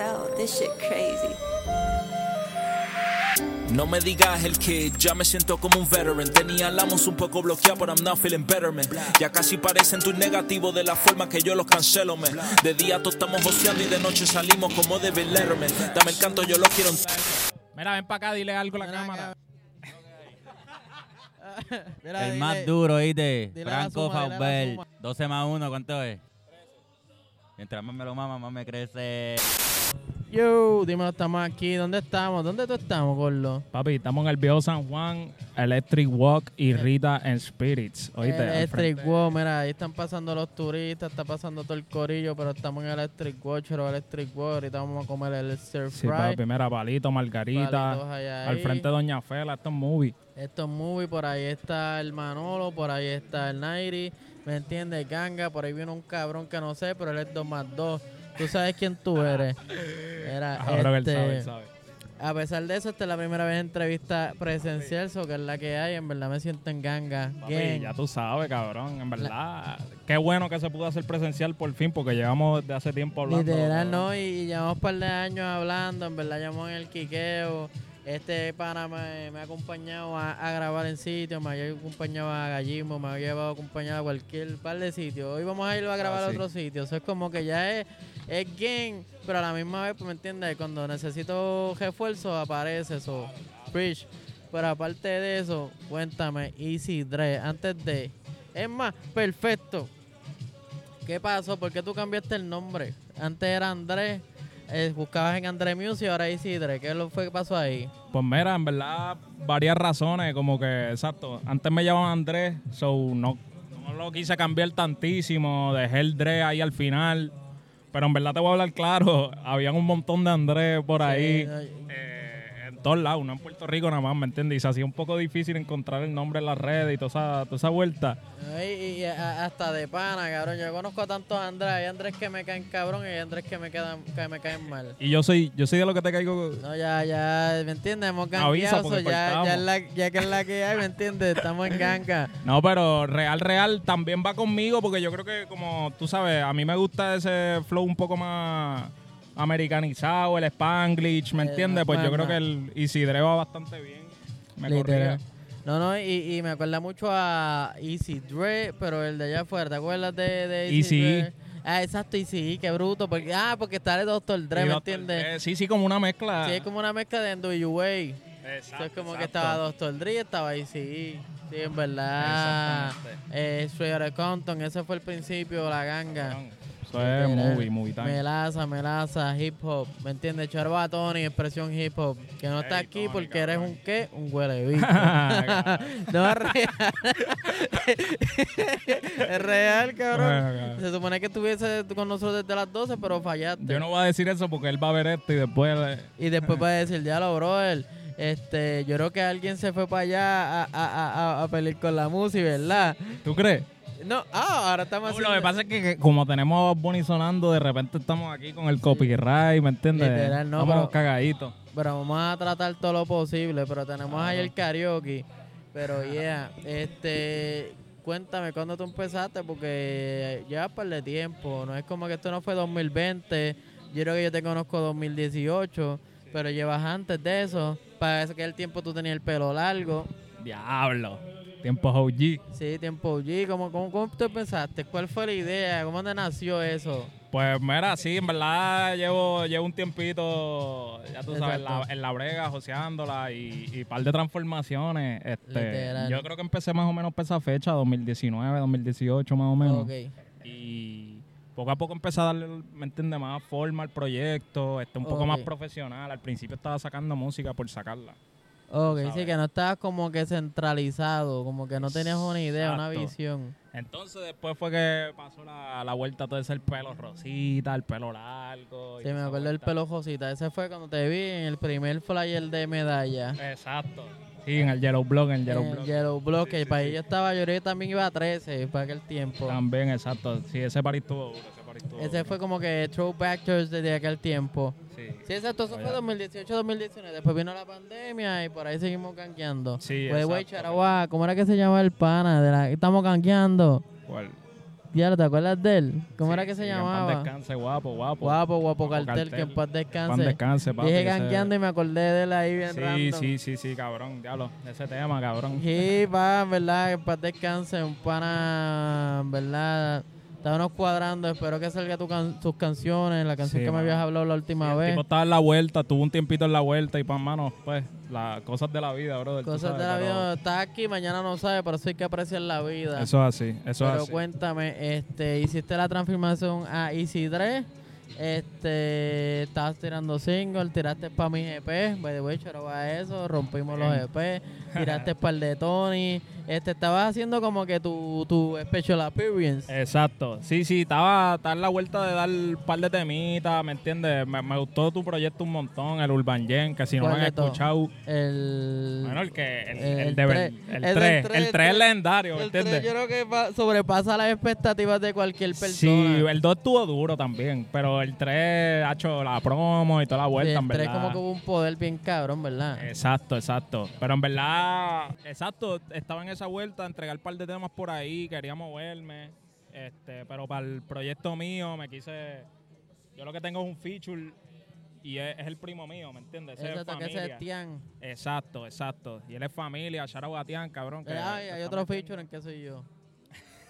out. This shit crazy. No me digas el que ya me siento como un veteran. Tenía la un poco bloqueada, pero I'm not feeling better, man. Ya casi parecen tus negativos de la forma que yo los cancelo, man. De día todos estamos joseando y de noche salimos como de Letterman. Dame el canto, yo lo quiero. Mira, ven para acá, dile algo a la cámara. Mira, El dile- más duro, ¿oíste? Franco Faubel. suma. 12 más 1, ¿cuánto es? Mientras más me lo mama, más me crece. Yo, dímelo, estamos aquí. ¿Dónde estamos? ¿Dónde tú estamos, Gordo? Papi, estamos en el viejo San Juan, Electric Walk y Rita and Spirits. Oíste, Electric. Walk, mira, ahí están pasando los turistas, está pasando todo el corillo, pero estamos en Electric Walk, pero Electric Walk, ahorita vamos a comer el stir Sí, fry. papi, mira, palito, margarita. Allá Al ahí. frente de Doña Fela, esto es movie. Esto es movie, por ahí está el Manolo, por ahí está el Nairi, ¿me entiendes? Ganga, por ahí viene un cabrón que no sé, pero él es 2 más 2. Tú sabes quién tú eres. Era, Ahora que él este, sabe, él sabe. A pesar de eso, esta es la primera vez entrevista presencial, so que es la que hay. En verdad me siento en ganga. Papi, ya tú sabes, cabrón, en verdad. Qué bueno que se pudo hacer presencial por fin, porque llevamos de hace tiempo hablando. Literal, no, y llevamos un par de años hablando, en verdad llevamos en el quiqueo. Este pana me, me ha acompañado a, a grabar en sitios, me ha acompañado a Gallismo, me ha llevado acompañado a cualquier par de sitios. Hoy vamos a ir a grabar Ah, a sí. otro sitio. Eso es como que ya es, es game, pero a la misma vez, pues, ¿me entiendes? Cuando necesito refuerzo, aparece eso. Preach. Pero aparte de eso, cuéntame, Easy Dre, antes de. Es más, perfecto. ¿Qué pasó? ¿Por qué tú cambiaste el nombre? Antes era Andrés, eh, buscabas en André Music ahora Isidre. ¿Qué es lo fue que pasó ahí? Pues mira, en verdad, varias razones, como que, exacto. Antes me llamaban Andrés, so no, no lo quise cambiar tantísimo, dejé el Dre ahí al final. Pero en verdad te voy a hablar claro, habían un montón de Andrés por ahí, Sí, eh, todos lados, no en Puerto Rico nada más, ¿me entiendes? Y se hacía un poco difícil encontrar el nombre en las redes y toda esa, toda esa vuelta. Ay, y a- hasta de pana, cabrón. Yo conozco a tantos Andrés. Hay Andrés que me caen cabrón y hay Andrés que me, quedan, que me caen mal. Y yo soy, yo soy de lo que te caigo. No, ya, ya, ¿me entiendes? Hemos porque so ya, ya, la, ya que es la que hay, ¿me entiendes? Estamos en ganga. No, pero real, real también va conmigo porque yo creo que como tú sabes, a mí me gusta ese flow un poco más americanizado, el spanglish, ¿me Eh, entiendes? Pues yo creo que el Isidre va bastante bien. Me corría. No, no, y, y me acuerda mucho a Easy Dre, pero el de allá afuera, ¿te acuerdas de, de Easy. Dre? Ah, exacto, Easy, qué bruto. Porque, ah, porque está el Dr. Dre, Y ¿me entiendes? Sí, sí, como una mezcla. Sí, es como una mezcla de NWA. Exacto, es como que estaba Dr. Dre y estaba Easy. Sí, en verdad. Exactamente. Eh, Compton, ese fue el principio, la ganga. Eso es movie, movie time. Melaza, melaza, hip hop, ¿me entiendes? Charba Tony, expresión hip hop. Que no está aquí Tony, porque eres cabrón. un qué, un huele bicho. No es real. es real, cabrón. Bueno, cabrón. Se supone que estuviese con nosotros desde las 12, pero fallaste. Yo no voy a decir eso porque él va a ver esto y después... Y después va a decir, ya lo, brother. Este, yo creo que alguien se fue para allá a, a, a, a, a pelear con la música, ¿verdad? ¿Tú crees? No, ah, ahora estamos No, lo que pasa es que, que como tenemos Bonnie sonando, de repente estamos aquí con el copyright, ¿me entiendes? Literal, no, Estamos pero- cagaditos. Pero vamos a tratar todo lo posible, pero tenemos ahí el karaoke. Pero yeah, este, cuéntame cuándo tú empezaste, porque llevas par de tiempo, no es como que esto no fue 2020, yo creo que yo te conozco 2018, pero llevas antes de eso, para el tiempo tú tenías el pelo largo, Diablo. Tiempos OG. sí, tiempo G, ¿cómo, cómo, cómo tú pensaste? ¿Cuál fue la idea? ¿Cómo te nació eso? Pues mira, sí, en verdad llevo, llevo un tiempito, ya tú sabes, en la, Exacto. en la brega, joseándola y, y par de transformaciones. Este, Literal. yo creo que empecé más o menos por esa fecha, 2019, 2018 más o menos. Y poco a poco empecé a darle, ¿me entiendes? Más forma al proyecto, este, un poco más profesional. Al principio estaba sacando música por sacarla. Ok, sí, ¿sabes? que no estabas como que centralizado, como que no tenías una idea, una visión. Entonces después fue que pasó la, la vuelta todo ese el pelo rosita, el pelo largo. y Sí, me acuerdo del vuelta. pelo Josita. Ese fue cuando te vi en el primer flyer de medalla. Exacto. Sí, en el Yellow Block, en el Yellow en Block. Yellow Block, Sí, que sí, para sí. ahí yo estaba, yo también iba a 13 para aquel tiempo. También, exacto. Sí, ese party estuvo duro, ese party estuvo Ese fue como que throwback desde aquel tiempo. Sí. Exacto, eso fue ya. 2018, 2019. Después vino la pandemia y por ahí seguimos canqueando. Sí, Güey, güey, exacto. Charaguá, ¿cómo era que se llama el pana? De la, estamos canqueando. ¿Cuál? Diablo, ¿te acuerdas de él? ¿Cómo Sí, era que se sí, En llamaba? paz descanse, guapo, guapo. Guapo, guapo Guapo cartel, que en paz Paz descanse. descanse, papi. Dije ese- ganqueando y me acordé de él ahí bien Sí, random. sí, sí, sí, cabrón. Diablo, ese tema, cabrón. Sí, va, en verdad, que en paz descanse, un pana, en verdad, estábamos cuadrando, espero que salga tu can- tus canciones, la canción Sí, que me mano. habías hablado la última el vez. tipo estaba en la vuelta, tuvo un tiempito en la vuelta y pues, mano, pues, las cosas de la vida, brother. Cosas de la sabes, pero vida, estás aquí, mañana no sabes, eso hay que apreciar la vida. Eso es así, eso Pero es así. cuéntame, este, hiciste la transformación a Easy 3, este, estabas tirando single, tiraste para mis EP, by the way, charo a eso, rompimos los. EP, tiraste para el de Tony, este, estabas haciendo como que tu, tu special appearance. Exacto. Sí, sí, estaba, estaba en la vuelta de dar un par de temitas, ¿me entiendes? Me, me gustó tu proyecto un montón, el Urban Gen, que si no ¿Cuál han escuchado, El, bueno, el que, el, el el de tres. el El 3, del el tres, 3 el es tres. legendario, ¿me entiendes? yo creo que sobrepasa las expectativas de cualquier persona. Sí, el 2 estuvo duro también, pero el 3 ha hecho la promo y toda la Sí, vuelta, el en verdad. como que hubo un poder bien cabrón, ¿verdad? Exacto, exacto. Pero en verdad, exacto, estaba en esa vuelta, entregar un par de temas por ahí, quería moverme. Este, pero para el proyecto mío me quise. Yo lo que tengo es un feature y es, es el primo mío, ¿me entiendes? Ese es que ese familia. es Tian. Exacto, exacto. Y él es familia, Batián, cabrón. que- Ay, que hay otro feature en que soy yo.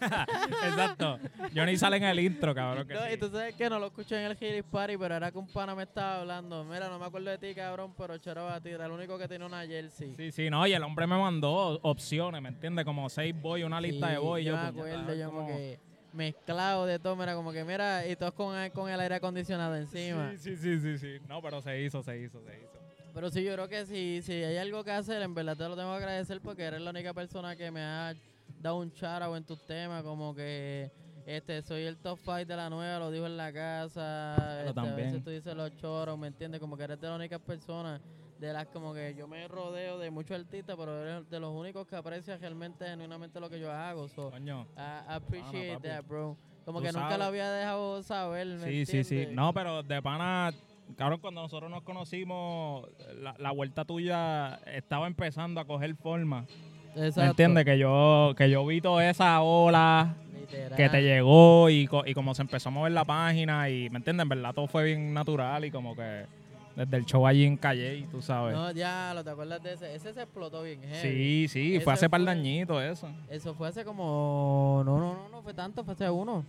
exacto. Yo ni sale en el intro, cabrón. Que No, sí. y tú sabes que no lo escuché en el Hillis Party, pero era que un pana me estaba hablando. Mira, no me acuerdo de ti, cabrón, pero Charo a ti era el único que tiene una jersey. Sí, sí, no, y el hombre me mandó opciones, ¿me entiendes? Como seis boy, una lista de Sí, boy. y Yo yo, me puñeta, acuerdo, yo como que mezclado de todo, mira, como que mira, y todos con, con el aire acondicionado encima. Sí, sí, sí, sí, sí. No, pero se hizo, se hizo, se hizo. Pero sí, yo creo que si, si hay algo que hacer, en verdad te lo tengo que agradecer porque eres la única persona que me ha dado un charo en tus temas, como que este soy el top 5 de la nueva, lo dijo en la casa, este, a veces tú dices los choros, ¿me entiendes? Como que eres de las únicas personas de las como que yo me rodeo de muchos artistas, pero eres de los únicos que aprecias realmente, genuinamente lo que yo hago. So, Coño. I, I appreciate that, bro. Como Tú que nunca lo había dejado saber, ¿me Sí, sí, sí. entiendes? No, pero de pana, cabrón, cuando nosotros nos conocimos, la, la vuelta tuya estaba empezando a coger forma. Exacto. ¿Me entiendes? Que yo, que yo vi toda esa ola Literal. que te llegó y, co- y como se empezó a mover la página y, ¿me entiendes? En verdad todo fue bien natural y como que desde el show allí en Calle, tú sabes. No, ya, lo te acuerdas de ese. Ese se explotó bien heavy. sí, sí, Ese fue hace par de fue- añitos eso. Eso fue hace como. No, no, no, no fue tanto, fue hace uno.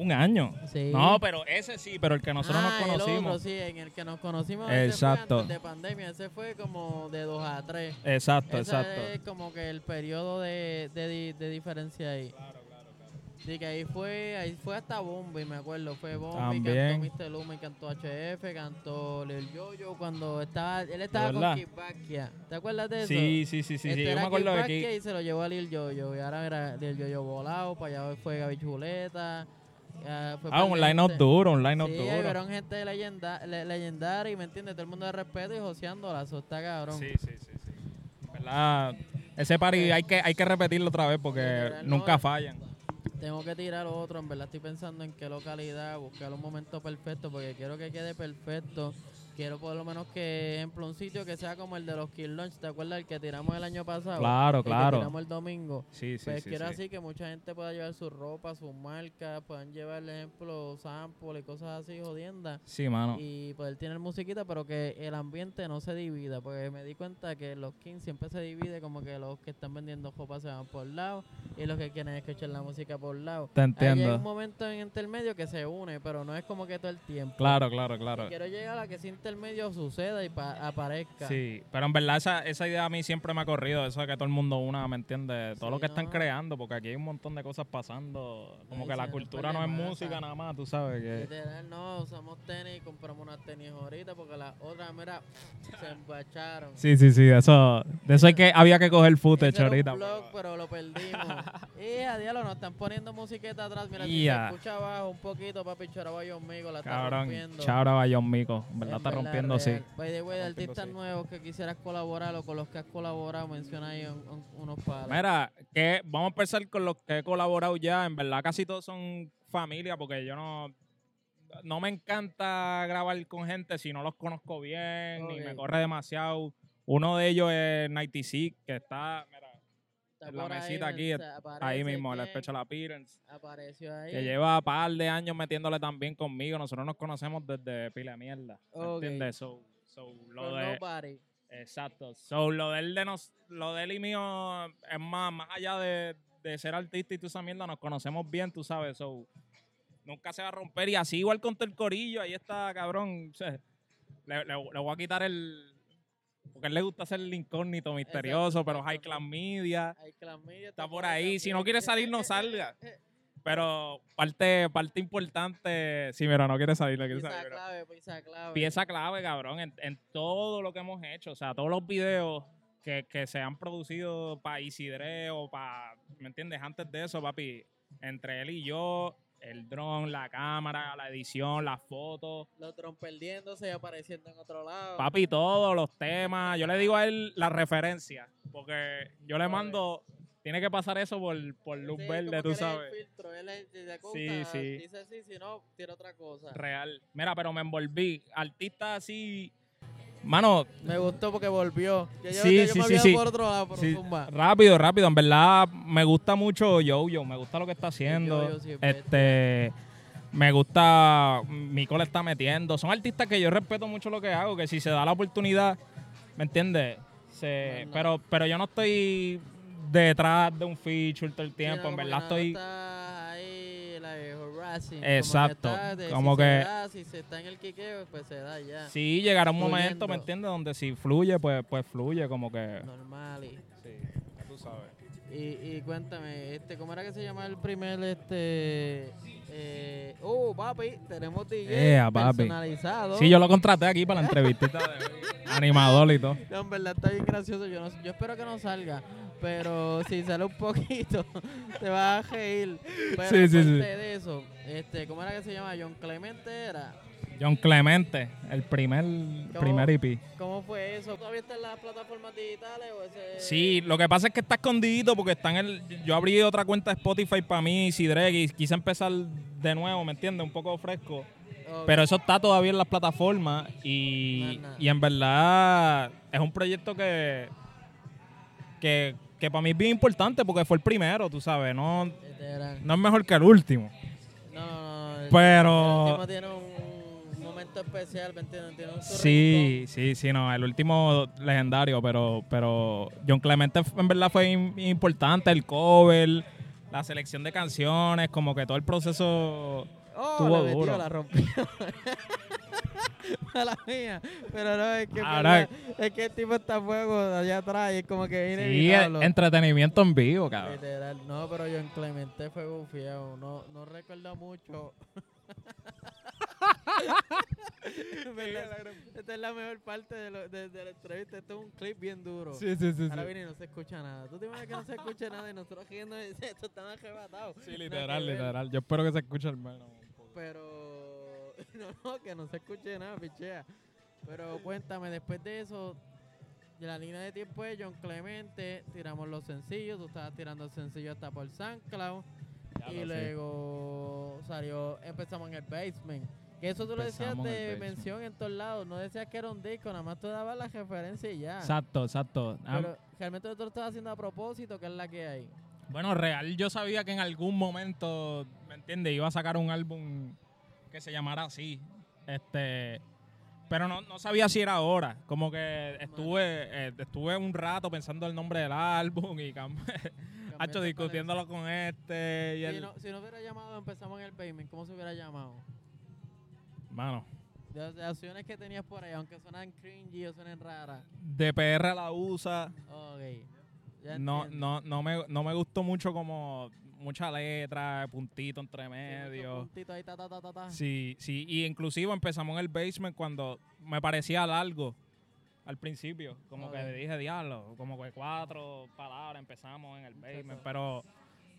Un año. Sí. No, pero ese sí, pero el que nosotros Ah, nos el conocimos. otro, sí, en el que nos conocimos. ese Exacto. Fue antes de pandemia, ese fue como de 2 a 3. Exacto, Ese exacto. es como que el periodo de, de, de diferencia ahí. Sí, que ahí fue, ahí fue hasta Bombi, me acuerdo. Fue Bombi, También. cantó Mr. Luma y cantó HF, cantó Lil Yoyo cuando estaba, él estaba ¿De con verdad? Kid Bakia. ¿Te acuerdas de eso? Sí, sí, sí, sí, Este sí. Yo era me acuerdo de y se lo llevó a Lil Yoyo. Y ahora era Lil Yoyo volado, para allá fue Gaby Chuleta. Fue Ah, un line-up duro, un line-up Sí, duro. vieron gente leyenda, le- legendaria y me entiendes, todo el mundo de respeto y joseándola, eso está cabrón. Sí, sí, sí, sí. ¿Verdad? Ese party hay que, hay que repetirlo otra vez porque nunca fallan. Tengo que tirar otro, en verdad estoy pensando en qué localidad, buscar un momento perfecto porque quiero que quede perfecto. Quiero por lo menos que, ejemplo, un sitio que sea como el de los Kill Lunch, ¿te acuerdas el que tiramos el año pasado? Claro, El que claro. tiramos el domingo. Sí, sí, Pues sí. quiero sí. así que mucha gente pueda llevar su ropa, sus marcas, puedan llevar, ejemplo, samples y cosas así, jodiendas. Sí, mano. Y poder tener musiquita, pero que el ambiente no se divida. Porque me di cuenta que los Kings siempre se divide, como que los que están vendiendo ropa se van por lado y los que quieren escuchar la música por lado. Te Ahí llega un entiendo. momento en intermedio que se une, pero no es como que todo el tiempo. Claro, claro, Y claro. quiero llegar a que ese intermedio suceda y pa- aparezca. Sí, pero en verdad esa, esa idea a mí siempre me ha corrido, eso de que todo el mundo una, ¿me entiendes? Todo Sí, lo que están no. creando, porque aquí hay un montón de cosas pasando, como Ay, que la cultura no es música nada más, tú sabes que... Literal, no, usamos tenis, compramos unas tenis ahorita porque las otras, mira, se embacharon. Sí, sí, sí, eso, de eso hay que, había que coger Ese footage era un ahorita. blog, pero lo perdimos. y a diablo, nos están poniendo musiqueta atrás. Mira, si Ya. se escucha abajo un poquito, papi, Choraba y Migo la está Cabrón, rompiendo. chabra Bayón Mico, verdad está rompiendo, sí. real. By the way, artistas sí. nuevos que quisieras colaborar o con los que has colaborado, menciona ahí un- un- unos palos. Mira, que vamos a empezar con los que he colaborado ya. En verdad, casi todos son familia, porque yo no. No me encanta grabar con gente si no los conozco bien, ni me corre demasiado. Uno de ellos es 96, que está. Mira, Está la ahí, mesita men- aquí, se ahí aparece mismo, el Special Appearance. Apareció ahí. Que lleva par de años metiéndole también conmigo. Nosotros nos conocemos desde pila de mierda. ¿me Ok. ¿Entiendes? So, so, lo de, nobody. exacto. So, lo de él de nos, lo de él y mío es más, más allá de, de ser artista y toda esa mierda, nos conocemos bien, tú sabes. So, nunca se va a romper. Y así igual con el corillo, ahí está, cabrón. o sea, le, le- le voy a quitar el. Porque a él le gusta ser el incógnito misterioso, pero High Media Clan Media, está por ahí. Si no quiere salir, no salga. Pero parte, parte importante, sí, mira, no quiere salir, no quiere Pieza salir. pero- clave, pieza clave. Pieza clave, cabrón, en, en todo lo que hemos hecho. O sea, todos los videos que, que se han producido para Isidre o para, ¿me entiendes? Antes de eso, papi, entre él y yo, el dron, la cámara, la edición, las fotos, Los Tron perdiéndose y apareciendo en otro lado. papi, todos los temas. Yo le digo a él la referencia, porque yo le mando, tiene que pasar eso por, por luz Sí, verde, tú el sabes. filtro, él es- si le gusta, Sí, sí. Dice sí, si no, tira otra cosa. Real. Mira, pero me envolví. Artista así. Mano, Me gustó porque volvió. Yo, Sí, yo sí, me sí, sí. por otro lado, pero sí, rápido, rápido. En verdad, me gusta mucho Yo-Yo. Me gusta lo que está haciendo. Este. Me gusta. Mico le está metiendo. Son artistas que yo respeto mucho lo que hago. Que si se da la oportunidad, ¿me entiendes? Se, No, no. pero, pero yo no estoy detrás de un feature todo el tiempo. no, en verdad estoy. está Exacto, Como que, está de- como si que- Se da, si se está en el quiqueo, pues se da ya. Sí, llegará un momento, ¿me entiendes? Donde si fluye, pues, pues fluye, como que. Normal. Y, Sí, tú sabes. y, y cuéntame, este, ¿cómo era que se llama el primer, este... Eh, oh, papi, tenemos DJ Ea, papi. personalizado. Sí, yo lo contraté aquí para la entrevistita de animador y todo. No, en verdad está bien gracioso. Yo, no, yo espero que no salga. Pero si sale un poquito, te vas a reír. Pero Sí, sí, sí. aparte de eso, este, ¿cómo era que se llama? John Clemente era. John Clemente, el primer, primer EP. ¿Cómo fue eso? ¿Todavía está en las plataformas digitales o ese...? Sí, lo que pasa es que está escondido porque está en el. Yo abrí otra cuenta de Spotify para mí, Sidreg, y quise empezar de nuevo, ¿me entiendes? Un poco fresco. Pero eso está todavía en las plataformas y, y en verdad es un proyecto que, que, que para mí es bien importante porque fue el primero, tú sabes. No, no es mejor que el último. No, no, no. el- Pero- El último tiene un, un momento especial, ¿me entiendes? Tiene un su Sí, sí, sí, no, el último legendario, pero, pero John Clemente en verdad fue im- importante, el cover, la selección de canciones, como que todo el proceso. Oh, Estuvo la metió, duro. la rompió. Mala mía. Pero no, es que, Ahora- es que el tipo está a fuego allá atrás y es como que Sí, inevitable. entretenimiento en vivo, cabrón. Literal, no, pero John Clemente fue bufiado, no, no recuerdo mucho. Esta es la mejor parte de, lo- de- de la entrevista, esto es un clip bien duro. Sí, sí, sí. Ahora viene y no se escucha nada. ¿Tú te imaginas que no se escucha nada y nosotros riendo esto están arrebatados? Sí, literal, literal. Yo espero que se escuche al menos. Pero, no, no, que no se escuche nada, pichea. Pero cuéntame, después de eso, de la línea de tiempo de John Clemente, tiramos los sencillos, tú estabas tirando el sencillo hasta por SoundCloud. Ya y sé. luego salió, empezamos en el basement. Que eso tú lo decías de mención en todos lados. No decías que era un disco, nada más tú dabas la referencia y ya. Exacto, exacto. Ah, Pero realmente tú lo estabas haciendo a propósito, que es la que hay. Bueno, real, yo sabía que en algún momento, ¿me entiendes? Iba a sacar un álbum que se llamara así. Este, pero no, no sabía si era ahora. Como que estuve, eh, estuve un rato pensando el nombre del álbum y Hacho, discutiéndolo con este y el. Si no, si no hubiera llamado, empezamos en el basement, ¿cómo se hubiera llamado? Mano, De opciones que tenías por ahí, aunque suenan cringy o suenen raras. de PR la usa. Ok. Ya No, no, no me, no me gustó mucho como mucha letra, puntito entre Sí, medio. puntitos ahí, ta, ta, ta, ta. Sí, sí, y inclusive empezamos en el basement cuando me parecía largo al principio, como que dije diablo, como que cuatro palabras empezamos en el basement, pero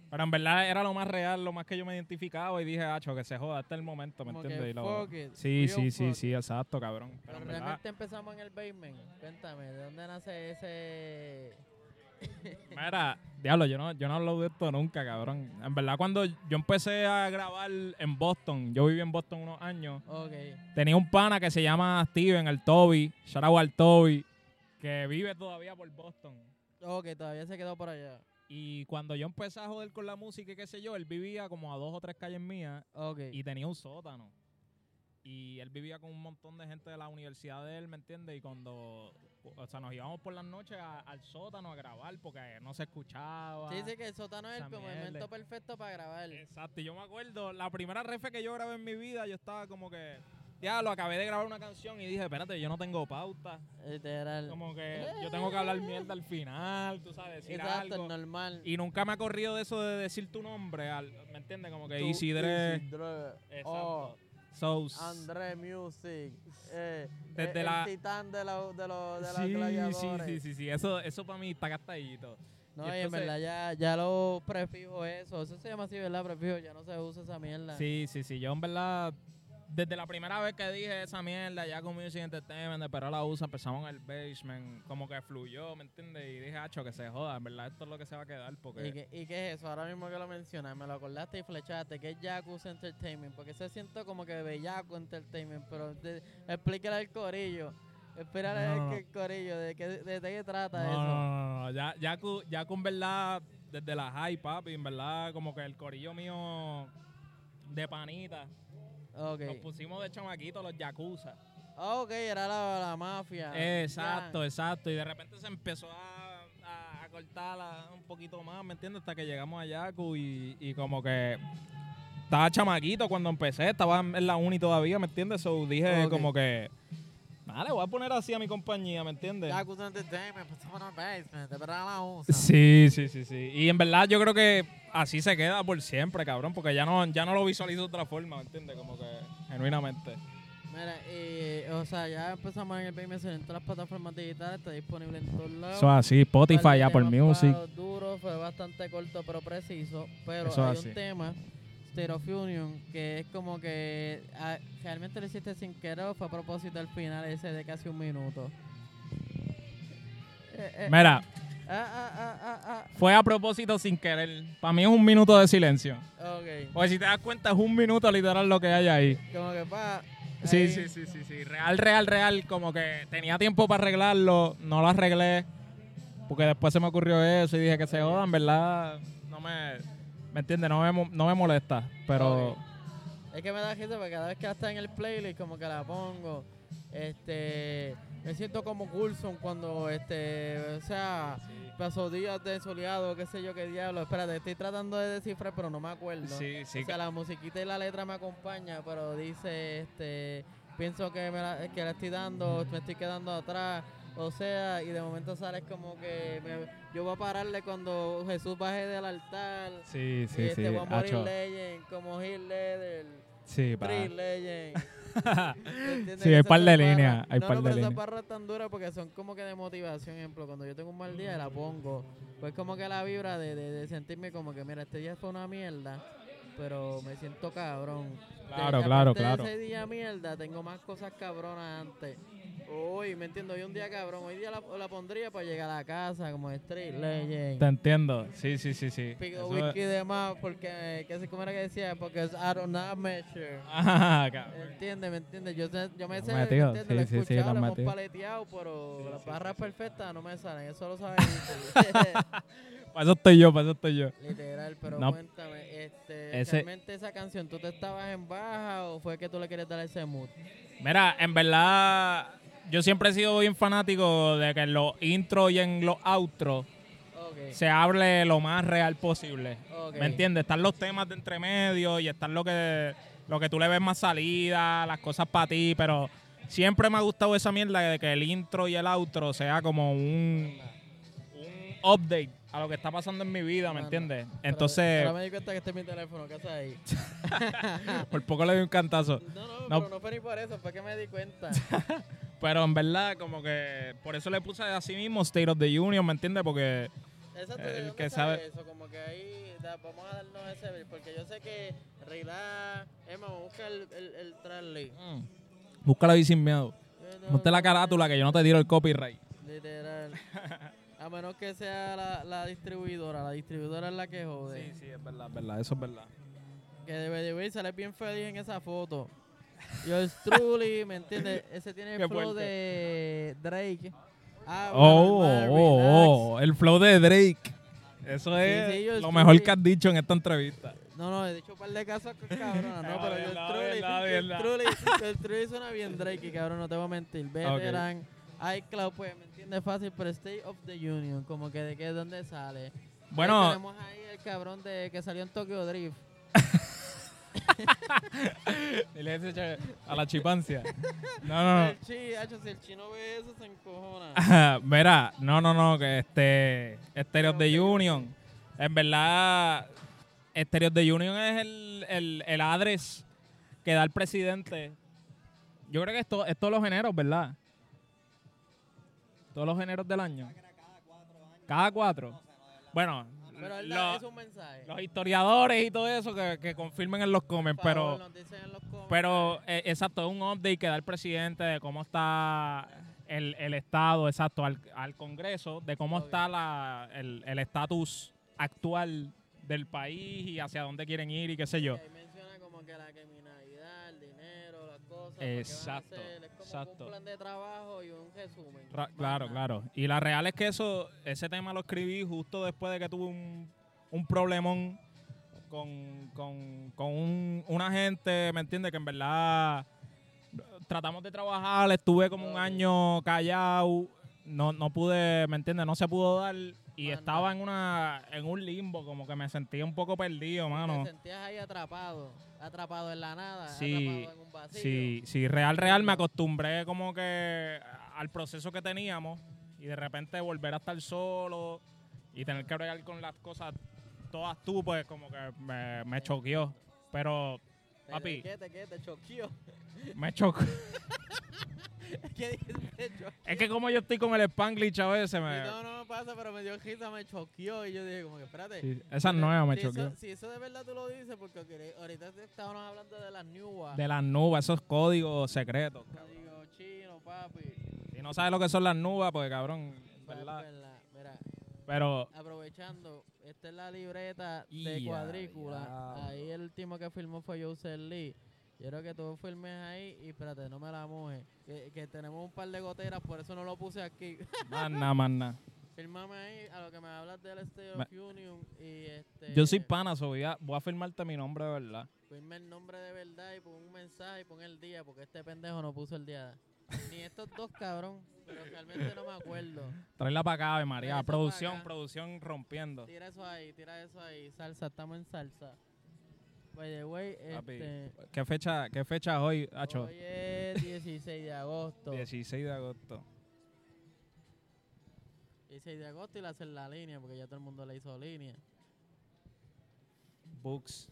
pero en verdad era lo más real, lo más que yo me identificaba y dije, hacho, que se joda, este es el momento, ¿me entiendes? Sí, sí, sí, sí, exacto, cabrón. Pero Pero en verdad, realmente empezamos en el basement. Cuéntame, ¿de dónde nace ese...? Mira, diablo, yo no, yo no hablo de esto nunca, cabrón. En verdad, cuando yo empecé a grabar en Boston, yo viví en Boston unos años, Ok. tenía un pana que se llama Steven, el Toby, shout out al Toby, que vive todavía por Boston. Ok, todavía se quedó por allá. Y cuando yo empecé a joder con la música y qué sé yo, él vivía como a dos o tres calles mías Ok. y tenía un sótano. Y él vivía con un montón de gente de la universidad de él, ¿me entiendes? Y cuando, o sea, nos íbamos por las noches a- al sótano a grabar porque no se escuchaba. Sí, sí, que el sótano es el momento perfecto para grabar. Exacto, y yo me acuerdo, la primera refe que yo grabé en mi vida, yo estaba como que, ya lo acabé de grabar una canción y dije, espérate, yo no tengo pauta. Literal. Como que yo tengo que hablar mierda al final, tú sabes, decir Exacto, algo. normal. Y nunca me ha corrido de eso de decir tu nombre, al- ¿me entiendes? Como que. Isidre. Exacto. Oh, So, s- André Music. Eh, Desde eh, el la- titán de, la, de, los de los sí, sí, sí, sí, sí, eso, eso para mí está gastadito. No, Y y en verdad ya, ya los prefijos eso. Eso se llama así, ¿verdad? Prefijo, ya no se usa esa mierda. Sí, sí, sí, yo en verdad, desde la primera vez que dije esa mierda, ya con Music Entertainment, pero la usa, empezamos en el basement, como que fluyó, ¿me entiendes? Y dije, hacho, que se joda, en verdad esto es lo que se va a quedar, porque... ¿Y qué, ¿Y qué es eso? Ahora mismo que lo mencionas, me lo acordaste y flechaste. ¿Qué es Yakuza Entertainment? Porque se siento como que Bellaco Entertainment, pero de- explícale al corillo. Explícale No, no. que- corillo, ¿de qué, de, de qué trata No, eso? no, no, no, ya, ya, ya con verdad, desde la high, papi, en verdad, como que el corillo mío de panita, Ok. nos pusimos de chamaquitos los yakuza. Ok, era la, la mafia. Exacto, Ya. exacto. Y de repente se empezó a, a, a cortar la- un poquito más, ¿me entiendes? Hasta que llegamos a Yaku y, y como que estaba chamaquito cuando empecé, estaba en la uni todavía, ¿me entiendes? So dije como que, vale, voy a poner así a mi compañía, ¿me entiendes? Pues. Sí, sí, sí, sí. Y en verdad yo creo que así se queda por siempre, cabrón, porque ya no, ya no lo visualizo de otra forma, ¿me entiendes? Como que genuinamente. Mira, y, o sea, ya empezamos en el basement en todas las plataformas digitales, está disponible en todos lados. Eso es así, Spotify, Apple Music. duros, fue bastante corto pero preciso. Pero Eso hay así. un tema, State of Union, que es como que ah, realmente lo hiciste sin querer o fue a propósito al final ese de casi un minuto. Eh, eh, Mira, ah, ah, fue a propósito sin querer. Para mí es un minuto de silencio. Ok, Porque si te das cuenta es un minuto literal lo que hay ahí. como que pa. Sí, sí, sí, sí, sí. Real, real, real. Como que tenía tiempo para arreglarlo, no lo arreglé. Porque después se me ocurrió eso y dije que se jodan, ¿verdad? No me... ¿Me entiendes? No me, no me molesta. Pero... Es que me da risa porque cada vez que está en el playlist como que la pongo. Este, me siento como Coulson cuando este, o sea, pasó días de soleado, qué sé yo qué diablo. Espérate, estoy tratando de descifrar pero no me acuerdo. Sí, sí. o sea, la musiquita y la letra me acompaña, pero dice este, pienso que me la, que la estoy dando, me estoy quedando atrás. O sea, y de momento sales como que me- yo voy a pararle cuando Jesús baje del altar. Sí, y sí, este sí. voy a morir legend, como Heath Ledger. Sí, pa. Street Legend. Sí, hay par de líneas, hay no, par no, de pero esas barras tan duras porque son como que de motivación. Ejemplo, cuando yo tengo un mal día la pongo. Pues como que la vibra de, de, de sentirme como que, mira, este día fue una mierda, pero me siento cabrón. Claro, De- claro, claro. ese día mierda, tengo más cosas cabronas antes. Hoy, ¿me entiendo? Hoy un día cabrón. Hoy día la, la pondría para llegar a la casa como Street Legend. Te entiendo. Sí, sí, sí, sí. Pico Eso whisky es- de más porque, ¿qué sé cómo era que decía? Porque es out of not measure. Ah, cabrón. Entiende, ¿me entiendes? Yo, yo me sé, ¿me entiendes? Lo he sí, sí, sí, escuchado, lo hemos paleteado, pero las barras perfectas no me salen. Eso lo saben. Para eso estoy yo, para eso estoy yo. Literal, pero No. cuéntame, este, Ese- ¿realmente esa canción tú te estabas en baja o fue que tú le querías dar ese mood? Mira, en verdad, yo siempre he sido bien fanático de que en los intros y en los outros se hable lo más real posible. ¿Me entiendes? Están los temas de entremedio y están lo que, lo que tú le ves más salida, las cosas para ti, pero siempre me ha gustado esa mierda de que el intro y el outro sea como un, un update a lo que está pasando en mi vida, ¿me entiendes? Pero- Entonces, Ahora me di cuenta que este es mi teléfono, ¿qué haces ahí? por poco le doy un cantazo. No, no, No. pero no fue ni por eso, fue que me di cuenta. Pero en verdad, como que por eso le puse así mismo State of the Union, ¿me entiendes? Porque Exacto, El ¿de que sabe- eso? Como que ahí, da- vamos a darnos ese porque yo sé que Reila, Emma, busca el, el, el translate. mm, búscalo ahí sin miedo. Ponte la carátula que yo no te tiro el copyright. Literal. A menos que sea la, la distribuidora, la distribuidora es la que jode. sí, es verdad, es verdad, eso es verdad. Que debe de ver, sale bien feliz en esa foto. Yo es truly, ¿me entiendes? Ese tiene Qué el flow fuerte. de Drake. Ah, Oh, oh, oh, el flow de Drake. Eso Sí, es sí, yo lo estoy- mejor que has dicho en esta entrevista. No, no, he dicho un par de casos con cabronas, no, pero yo Truly, verdad, verdad. Truly, suena bien Drake, y cabrón, no te voy a mentir. Veteran, iCloud, pues, me entiende fácil, pero State of the Union, como que de qué, dónde sale. Bueno, tenemos ahí el cabrón de que salió en Tokyo Drift. Dile ese che- a la chipancia. No, no, no. Si el chino ve eso, se encojona. Mira, no, no, no, que este Stereo de Union, en verdad, Stereo de Union es el, el, el address que da el presidente. Yo creo que esto es todos los géneros, ¿verdad? Todos los géneros del año. Cada cuatro. Bueno, Pero él da, es un mensaje. los historiadores y todo eso que, que confirmen en los comments, favor, pero... en los comments. Pero, eh, exacto, es un update que da el presidente de cómo está el, el Estado, exacto, al, al Congreso, de cómo está la, el el estatus actual del país y hacia dónde quieren ir y qué sé yo. Y ahí menciona como que la las cosas. Exacto, hacer, Es como exacto. un plan de trabajo y un resumen. Ra- claro, claro. Y la real es que eso, ese tema lo escribí justo después de que tuve un, un problemón con, con, con un, una gente, ¿me entiendes? Que en verdad tratamos de trabajar, estuve como un año callado, no, no pude, ¿me entiendes? No se pudo dar y Manda. estaba en una en un limbo, como que me sentía un poco perdido, mano. Te sentías ahí atrapado, atrapado en la nada, Sí, atrapado en un vacío. Sí, sí, real, real, me acostumbré como que al proceso que teníamos y de repente volver a estar solo y tener que bregar con las cosas todas tú, pues como que me, me choqueó. Pero, papi. ¿Qué te, qué te choqueó? me chocó. Es que como yo estoy con el Spanglish a veces, me... Y No, no me pasa, pero me dio risa, me choqueó y yo dije como que espérate. sí, esa nueva me si choqueó. Eso, si eso de verdad tú lo dices, porque ahorita- estábamos hablando de las newas. De las nubes, esos códigos secretos. Yo digo, chino, papi. Si no sabes lo que son las nubes, pues cabrón, ¿verdad? verdad. Mira, Pero aprovechando, esta es la libreta de cuadrícula. Ahí el último que filmó fue Joseph Lee. Yo creo que tú filmes ahí y espérate, no me la moje. Que, que tenemos un par de goteras, por eso no lo puse aquí. más nada, más nada. Filmame ahí a lo que me hablas del State Me- of Union y este. Yo soy pana, so voy a, firmarte mi nombre de verdad. Firme el nombre de verdad y pon un mensaje y pon el día, porque este pendejo no puso el día. Ni estos dos, cabrón. Pero realmente no me acuerdo. Traerla para acá, Ave María. Producción, producción rompiendo. Tira eso ahí, tira eso ahí. Salsa, estamos en salsa. By the way, este. ¿Qué fecha, qué fecha hoy, Hacho? Hoy es 16 de agosto. 16 de agosto. 16 de agosto y le hacen la línea, porque ya todo el mundo le hizo línea. Books.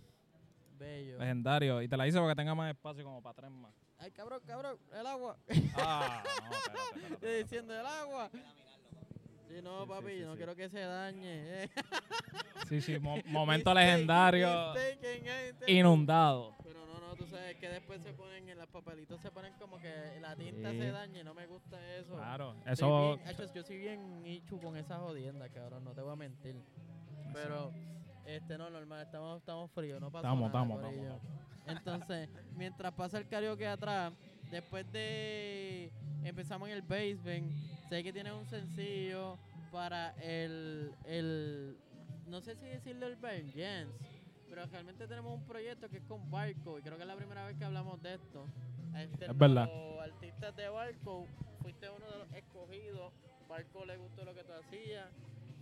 Bello. Legendario. Y te la hice porque tenga más espacio como para tres más. Ay, cabrón, cabrón, el agua. Ah, no, espérate, espérate, Estoy diciendo el agua. Sí, no, Sí, papi, sí, no sí. quiero que se dañe. eh. Sí, sí, mo- momento Mistake, legendario. eh, este- Inundado. Tú sabes que después se ponen en los papelitos, se ponen como que la tinta Sí. se daña y no me gusta eso. Claro, Soy eso. bien- Hacho, yo soy bien nichu con esa jodienda, cabrón, no te voy a mentir. Pero, este, no, normal, estamos, estamos fríos, no pasa Estamos, nada. estamos, corillo. estamos. Entonces, mientras pasa el karaoke atrás, después de empezamos en el basement, sé que tiene un sencillo para el, el no sé si decirlo el Vengeance, pero realmente tenemos un proyecto que es con Barco y creo que es la primera vez que hablamos de esto. Este, Es verdad. Artistas de Barco, fuiste uno de los escogidos, Barco le gustó lo que tú hacías,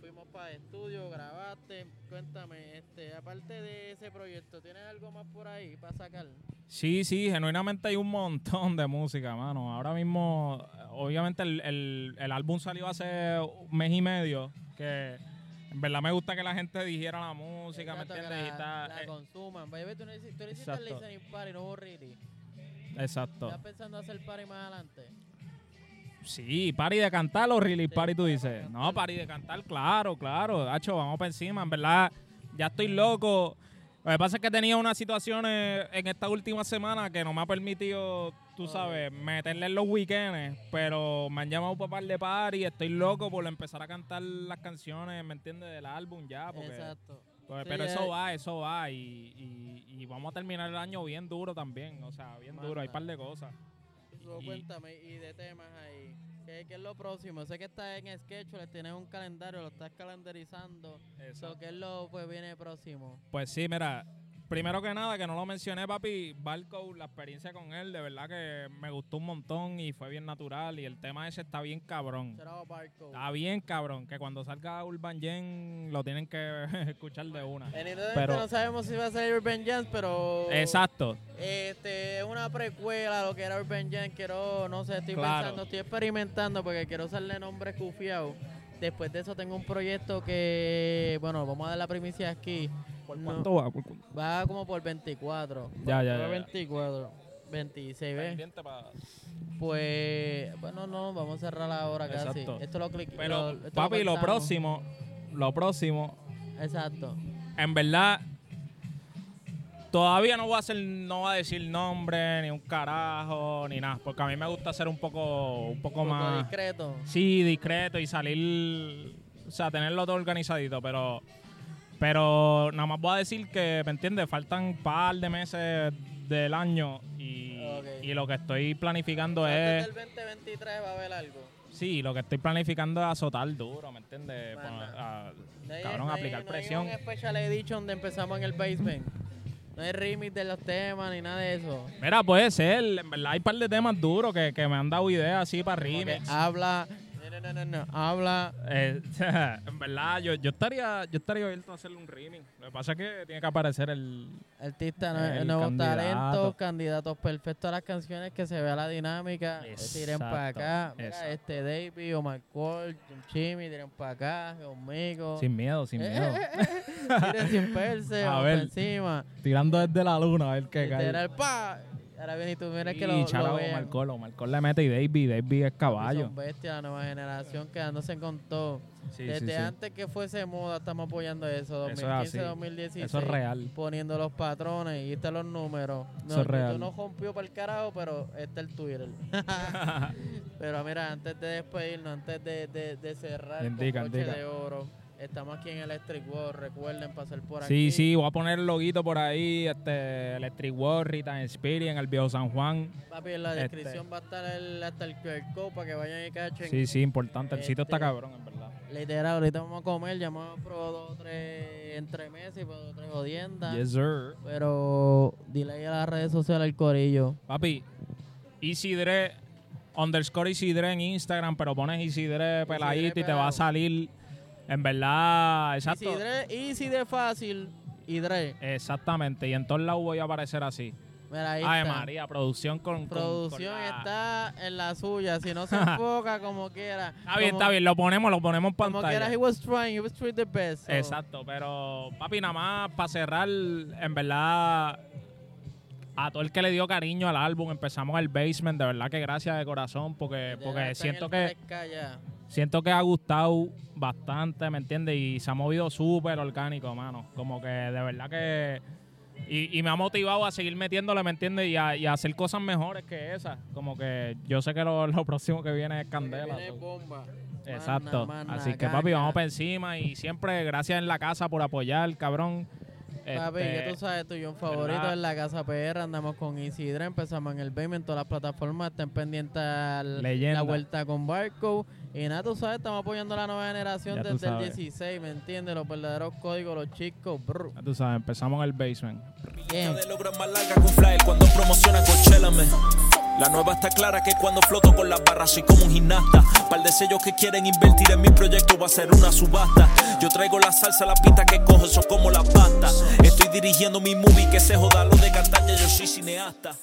fuimos para el estudio, grabaste, cuéntame, este, aparte de ese proyecto, ¿tienes algo más por ahí para sacar? Sí, sí, genuinamente hay un montón de música, mano. Ahora mismo, obviamente el, el- el álbum salió hace un mes y medio, que en verdad me gusta que la gente dijera la música, ¿me que entiendes? Y La, está- la eh, consuman. Baby, tú hiciste, tú hiciste el Exacto. listening party, no really. exacto. ¿Estás pensando hacer party más adelante? Sí, party de cantar o release Sí, party tú dices. No, party de cantar, claro, claro. Hacho, vamos para encima. En verdad, ya estoy loco. Lo que pasa es que tenía unas situaciones en esta última semana que no me ha permitido, tú sabes, meterle en los weekends. Pero me han llamado para par de party. Estoy loco por empezar a cantar las canciones, ¿me entiendes? Del álbum ya. Porque, Exacto. pues, Sí, pero eso va, eso va. Y, y- y vamos a terminar el año bien duro también. O sea, bien duro. Hay Manda. par de cosas. Y- cuéntame, y de temas ahí. ¿Qué, qué es lo próximo? Sé que está en sketch, les tienes un calendario, lo estás calendarizando. So, ¿Qué es lo pues viene próximo? Pues sí, mira, primero que nada, que no lo mencioné, papi, Barco, la experiencia con él, de verdad que me gustó un montón y fue bien natural. Y el tema ese está bien cabrón. Está bien cabrón, que cuando salga Urban Gen lo tienen que escuchar de una. Pero- no sabemos si va a salir Urban Jams, pero. Exacto. Este, es una precuela a lo que era Urban Jam. Quiero, no sé, estoy Claro. pensando, estoy experimentando porque quiero usarle nombre cufiado. Después de eso tengo un proyecto que, bueno, vamos a dar la primicia aquí. ¿Cuánto va? ¿Por cuánto? va como por 24. Ya, ya, Va ya. 24. 26, ¿ves? Pues, bueno, no, vamos a cerrar ahora casi. Exacto. Esto lo cliqué. Pero, lo- esto papi, lo cortamos. próximo, lo próximo, Exacto. en verdad, todavía no voy a hacer, no voy a decir nombre, ni un carajo, ni nada, porque a mí me gusta ser un poco, un poco Un poco más, discreto. sí, discreto y salir, o sea, tenerlo todo organizadito, pero, pero nada más voy a decir que, ¿me entiendes? Faltan un par de meses del año y, Ok. y lo que estoy planificando Antes es, del 2023 va a haber algo. sí, lo que estoy planificando es azotar duro, ¿me entiendes? Manda. Poner- a- No hay- cabrón, no hay- aplicar no hay presión. un special edition donde empezamos en el basement. No hay remix de los temas ni nada de eso. Mira, puede ser. En verdad hay un par de temas duros que, que me han dado ideas así para remix. habla. No, no, no, Habla. Eh, en verdad, yo, yo estaría yo estaría abierto a hacerle un remix. Lo que pasa es que tiene que aparecer el... Artista, El nuevos candidato. talentos, candidatos perfectos a las canciones, que se vea la dinámica. eh, Tiren para acá. Mira, exacto. este David, Omar Cole, Chimi, tiren para acá, conmigo. Sin miedo, sin miedo. tiren sin perse, A ver. encima. Tirando desde la luna a ver qué cae. Ahora viene y tú mira que lo, lo vean. Cole. Omar Cole le mete y David. David es caballo. Son bestias, la nueva generación quedándose con todo. Sí, Desde sí, sí. antes que fuese moda estamos apoyando eso, Eso es 2015, así. 2016. Eso es real. Poniendo los patrones y están los números. No, Eso es real. Tú no rompió para el carajo, pero está el Twitter. pero mira, antes de despedirnos, antes de, de, de cerrar Indica, con indica. de oro, estamos aquí en Electric World. Recuerden pasar por Sí, aquí. sí, voy a poner el loguito por ahí, este, Electric War, Rita Spirit en el Viejo San Juan. Papi, en la Este. descripción va a estar el, hasta el QR code para que vayan y cachen. Sí, sí, importante. El sitio está Este, cabrón, en verdad. Literal, ahorita vamos a comer, ya hemos probado dos o tres entremeses y dos o tres jodiendas. Yes, sir. Pero dile ahí a las redes sociales al corillo. Papi, Isidre, underscore Isidre en Instagram, pero pones Isidre peladito y te va a salir. En verdad, exacto. Easy, Dre, easy de fácil y Dre. Exactamente, y en todos lados voy a aparecer así. Mira, ahí Ay, está. María, producción con. Producción con la- está en la suya. Si no se enfoca como quiera. Está bien, está bien, lo ponemos, lo ponemos en Como quiera, pantalla. he was trying, he was trying the best. so. Exacto, pero papi, nada más para cerrar, en verdad, a todo el que le dio cariño al álbum, empezamos el basement, de verdad que gracias de corazón, porque, porque siento que 3K ya. Siento que ha gustado bastante, ¿me entiendes? Y se ha movido súper orgánico, mano. Como que de verdad que... Y, y me ha motivado a seguir metiéndole, ¿me entiendes? Y a, y a hacer cosas mejores que esas. Como que yo sé que lo, lo próximo que viene es Candela. Viene bomba. Exacto. Mana, mana, Así que papi, vamos para encima y siempre gracias en la casa por apoyar, cabrón. Papi, Este, que tú sabes, tu John favorito ¿verdad? en la casa PR. Andamos con Isidre, empezamos en el BAME en todas las plataformas. Estén pendientes a la vuelta con Barco. Y nada, tú sabes, estamos apoyando a la nueva generación Ya desde el sabes. 16, ¿me entiendes? Los verdaderos códigos, los chicos. brr. ya tú sabes, empezamos en el basement. Bien. de más larga flyer cuando promociona. La nueva está clara que cuando floto con las barras soy como un gimnasta. Par de sellos que quieren invertir en mi proyecto va a ser una subasta. Yo traigo la salsa, la pinta que cojo, eso como la pasta. Estoy dirigiendo mi movie que se joda lo de cantar, yo soy cineasta.